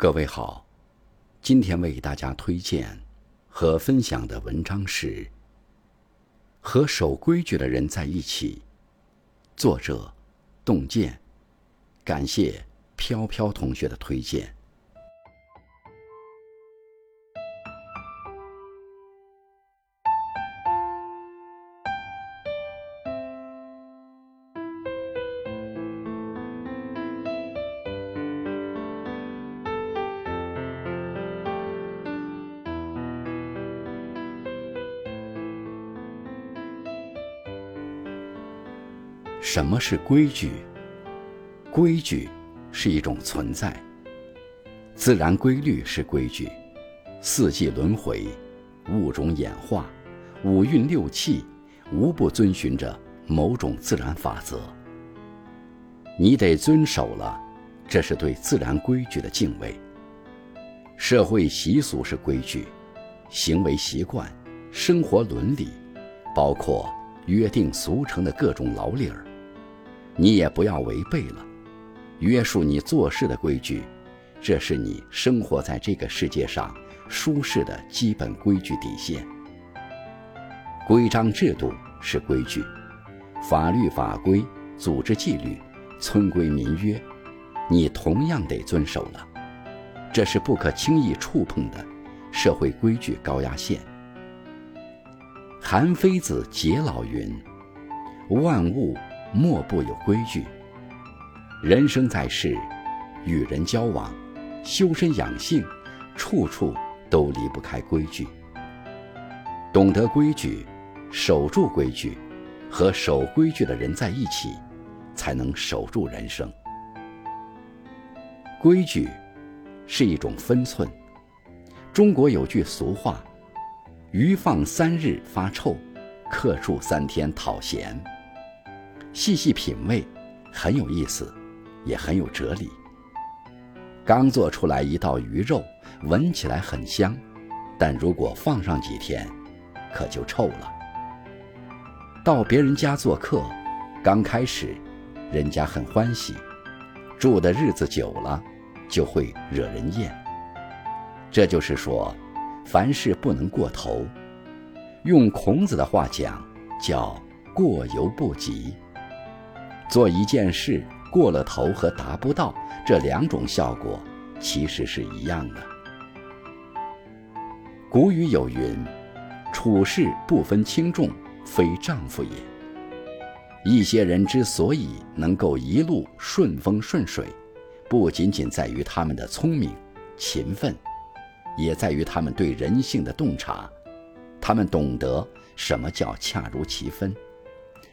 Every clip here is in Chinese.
各位好，今天为大家推荐和分享的文章是《和守规矩的人在一起》，作者洞见，感谢飘飘同学的推荐。什么是规矩？规矩是一种存在。自然规律是规矩，四季轮回，物种演化，五运六气，无不遵循着某种自然法则。你得遵守了，这是对自然规矩的敬畏。社会习俗是规矩，行为习惯，生活伦理，包括约定俗成的各种老理儿。你也不要违背了，约束你做事的规矩，这是你生活在这个世界上舒适的基本规矩底线。规章制度是规矩，法律法规、组织纪律、村规民约，你同样得遵守了，这是不可轻易触碰的社会规矩高压线。韩非子解老云：“万物。”莫不有规矩。人生在世，与人交往、修身养性，处处都离不开规矩。懂得规矩，守住规矩，和守规矩的人在一起，才能守住人生。规矩是一种分寸。中国有句俗话：“鱼放三日发臭，客住三天讨嫌。”细细品味，很有意思，也很有哲理。刚做出来一道鱼肉，闻起来很香，但如果放上几天，可就臭了。到别人家做客，刚开始，人家很欢喜，住的日子久了，就会惹人厌。这就是说，凡事不能过头。用孔子的话讲，叫“过犹不及”。做一件事过了头和达不到这两种效果，其实是一样的。古语有云：“处事不分轻重，非丈夫也。”一些人之所以能够一路顺风顺水，不仅仅在于他们的聪明、勤奋，也在于他们对人性的洞察。他们懂得什么叫恰如其分，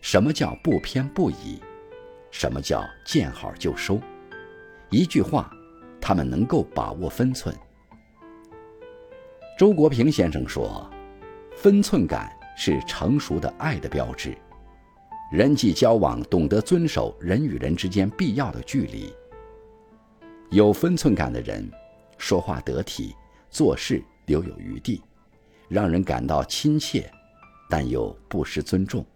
什么叫不偏不倚。什么叫见好就收？一句话，他们能够把握分寸。周国平先生说：“分寸感是成熟的爱的标志。人际交往懂得遵守人与人之间必要的距离。有分寸感的人，说话得体，做事留有余地，让人感到亲切，但又不失尊重，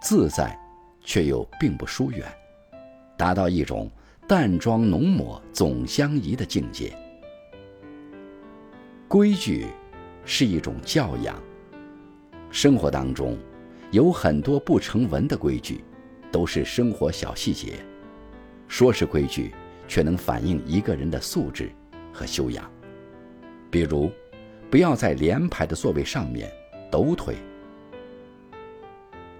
自在，却又并不疏远。”达到一种淡妆浓抹总相宜的境界。规矩是一种教养。生活当中有很多不成文的规矩，都是生活小细节。说是规矩，却能反映一个人的素质和修养。比如，不要在连排的座位上面抖腿。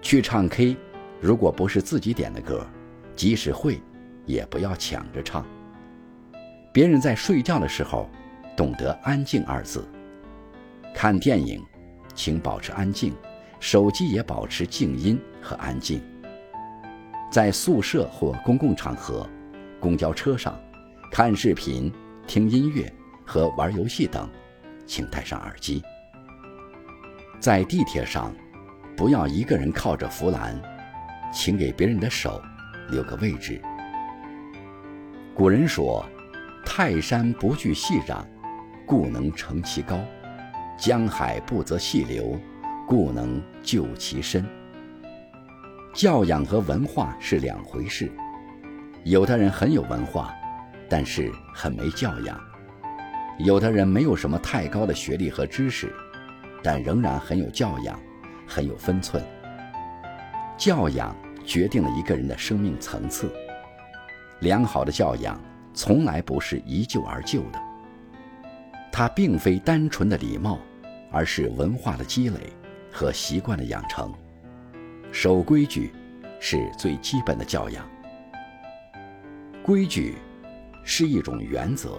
去唱 K，如果不是自己点的歌。即使会，也不要抢着唱。别人在睡觉的时候，懂得“安静”二字。看电影，请保持安静，手机也保持静音和安静。在宿舍或公共场合、公交车上，看视频、听音乐和玩游戏等，请戴上耳机。在地铁上，不要一个人靠着扶栏，请给别人的手。留个位置。古人说：“泰山不惧细壤，故能成其高；江海不择细流，故能就其深。”教养和文化是两回事。有的人很有文化，但是很没教养，有的人没有什么太高的学历和知识，但仍然很有教养，很有分寸。教养决定了一个人的生命层次。良好的教养从来不是一就而就的，它并非单纯的礼貌，而是文化的积累和习惯的养成。守规矩是最基本的教养。规矩是一种原则。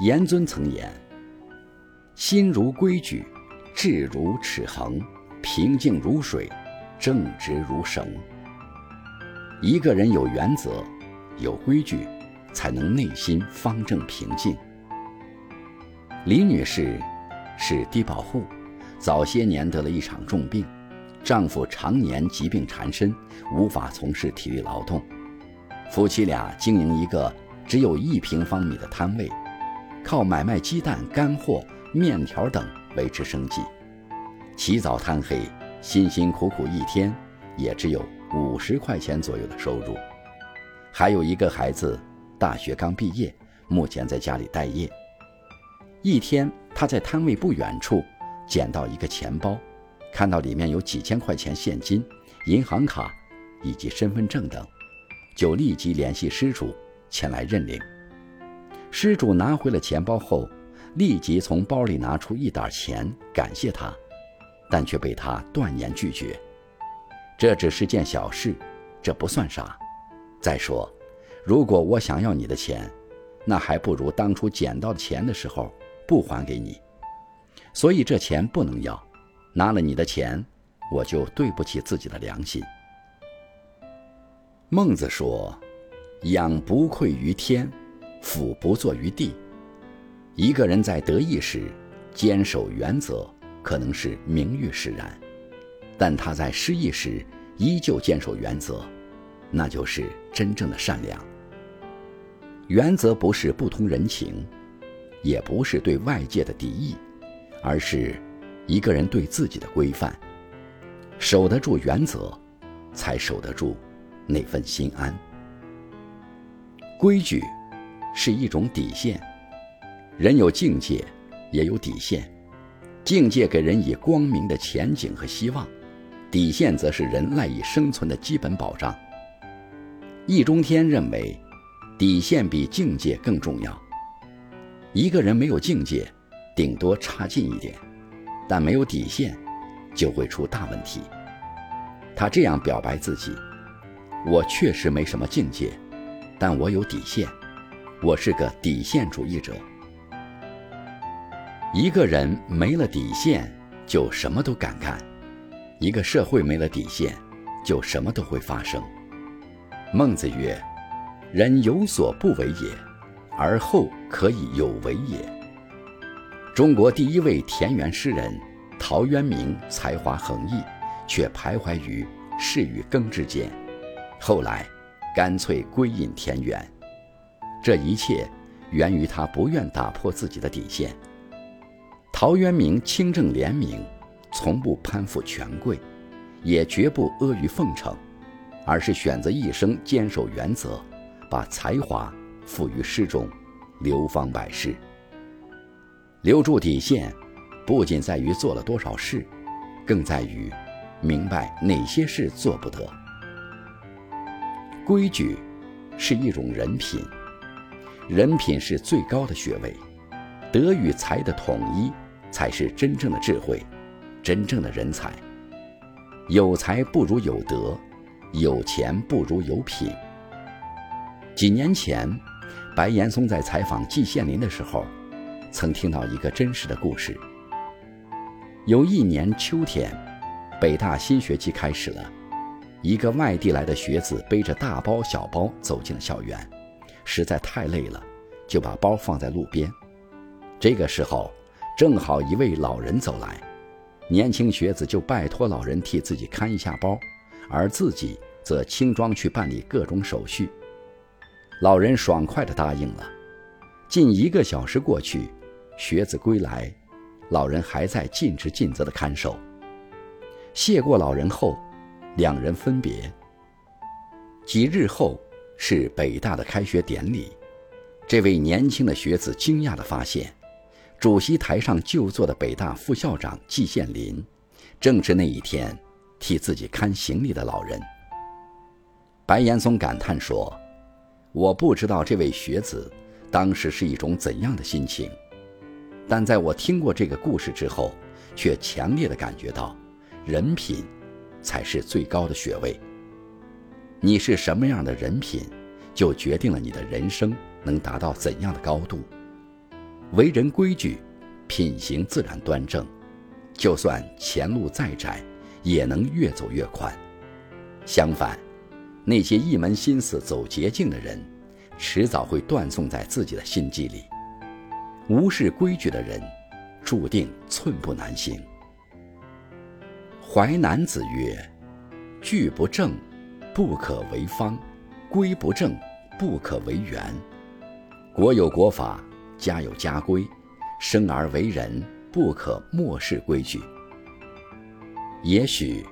严尊曾言：“心如规矩，志如尺衡，平静如水，正直如绳。”一个人有原则、有规矩，才能内心方正平静。李女士是低保户，早些年得了一场重病，丈夫常年疾病缠身，无法从事体力劳动。夫妻俩经营一个只有一平方米的摊位，靠买卖鸡蛋、干货、面条等维持生计。起早贪黑，辛辛苦苦一天，也只有五十块钱左右的收入。还有一个孩子，大学刚毕业，目前在家里待业。一天，他在摊位不远处捡到一个钱包，看到里面有几千块钱现金、银行卡以及身份证等。就立即联系失主前来认领。失主拿回了钱包后，立即从包里拿出一沓钱感谢他，但却被他断言拒绝。这只是件小事，这不算啥。再说，如果我想要你的钱，那还不如当初捡到钱的时候不还给你。所以这钱不能要，拿了你的钱，我就对不起自己的良心。孟子说：“仰不愧于天，俯不怍于地。”一个人在得意时坚守原则，可能是名誉使然；但他在失意时依旧坚守原则，那就是真正的善良。原则不是不通人情，也不是对外界的敌意，而是一个人对自己的规范。守得住原则，才守得住。那份心安。规矩是一种底线，人有境界，也有底线。境界给人以光明的前景和希望，底线则是人赖以生存的基本保障。易中天认为，底线比境界更重要。一个人没有境界，顶多差劲一点，但没有底线，就会出大问题。他这样表白自己。我确实没什么境界，但我有底线。我是个底线主义者。一个人没了底线，就什么都敢干；一个社会没了底线，就什么都会发生。孟子曰：“人有所不为也，而后可以有为也。”中国第一位田园诗人陶渊明才华横溢，却徘徊于士与耕之间。后来，干脆归隐田园。这一切源于他不愿打破自己的底线。陶渊明清正廉明，从不攀附权贵，也绝不阿谀奉承，而是选择一生坚守原则，把才华赋于诗中，流芳百世。留住底线，不仅在于做了多少事，更在于明白哪些事做不得。规矩是一种人品，人品是最高的学位，德与才的统一才是真正的智慧，真正的人才。有才不如有德，有钱不如有品。几年前，白岩松在采访季羡林的时候，曾听到一个真实的故事。有一年秋天，北大新学期开始了。一个外地来的学子背着大包小包走进了校园，实在太累了，就把包放在路边。这个时候，正好一位老人走来，年轻学子就拜托老人替自己看一下包，而自己则轻装去办理各种手续。老人爽快地答应了。近一个小时过去，学子归来，老人还在尽职尽责地看守。谢过老人后。两人分别。几日后是北大的开学典礼，这位年轻的学子惊讶地发现，主席台上就坐的北大副校长季羡林，正是那一天替自己看行李的老人。白岩松感叹说：“我不知道这位学子当时是一种怎样的心情，但在我听过这个故事之后，却强烈的感觉到，人品才是最高的学位。你是什么样的人品，就决定了你的人生能达到怎样的高度。为人规矩，品行自然端正，就算前路再窄，也能越走越宽。相反。”那些一门心思走捷径的人，迟早会断送在自己的心计里。无视规矩的人，注定寸步难行。淮南子曰：“矩不正，不可为方；规不正，不可为圆。国有国法，家有家规。生而为人，不可漠视规矩。”也许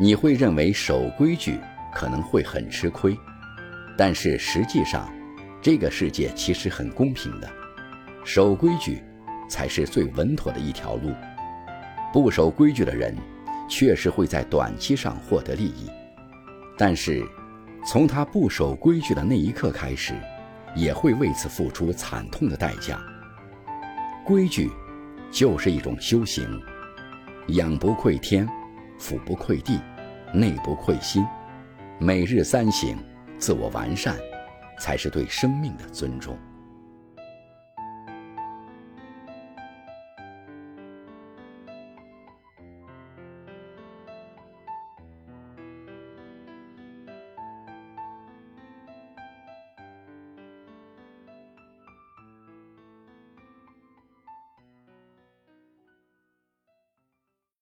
你会认为守规矩。可能会很吃亏，但是实际上，这个世界其实很公平的，守规矩才是最稳妥的一条路。不守规矩的人，确实会在短期上获得利益，但是从他不守规矩的那一刻开始，也会为此付出惨痛的代价。规矩就是一种修行，仰不愧天，俯不愧地，内不愧心。每日三省，自我完善，才是对生命的尊重。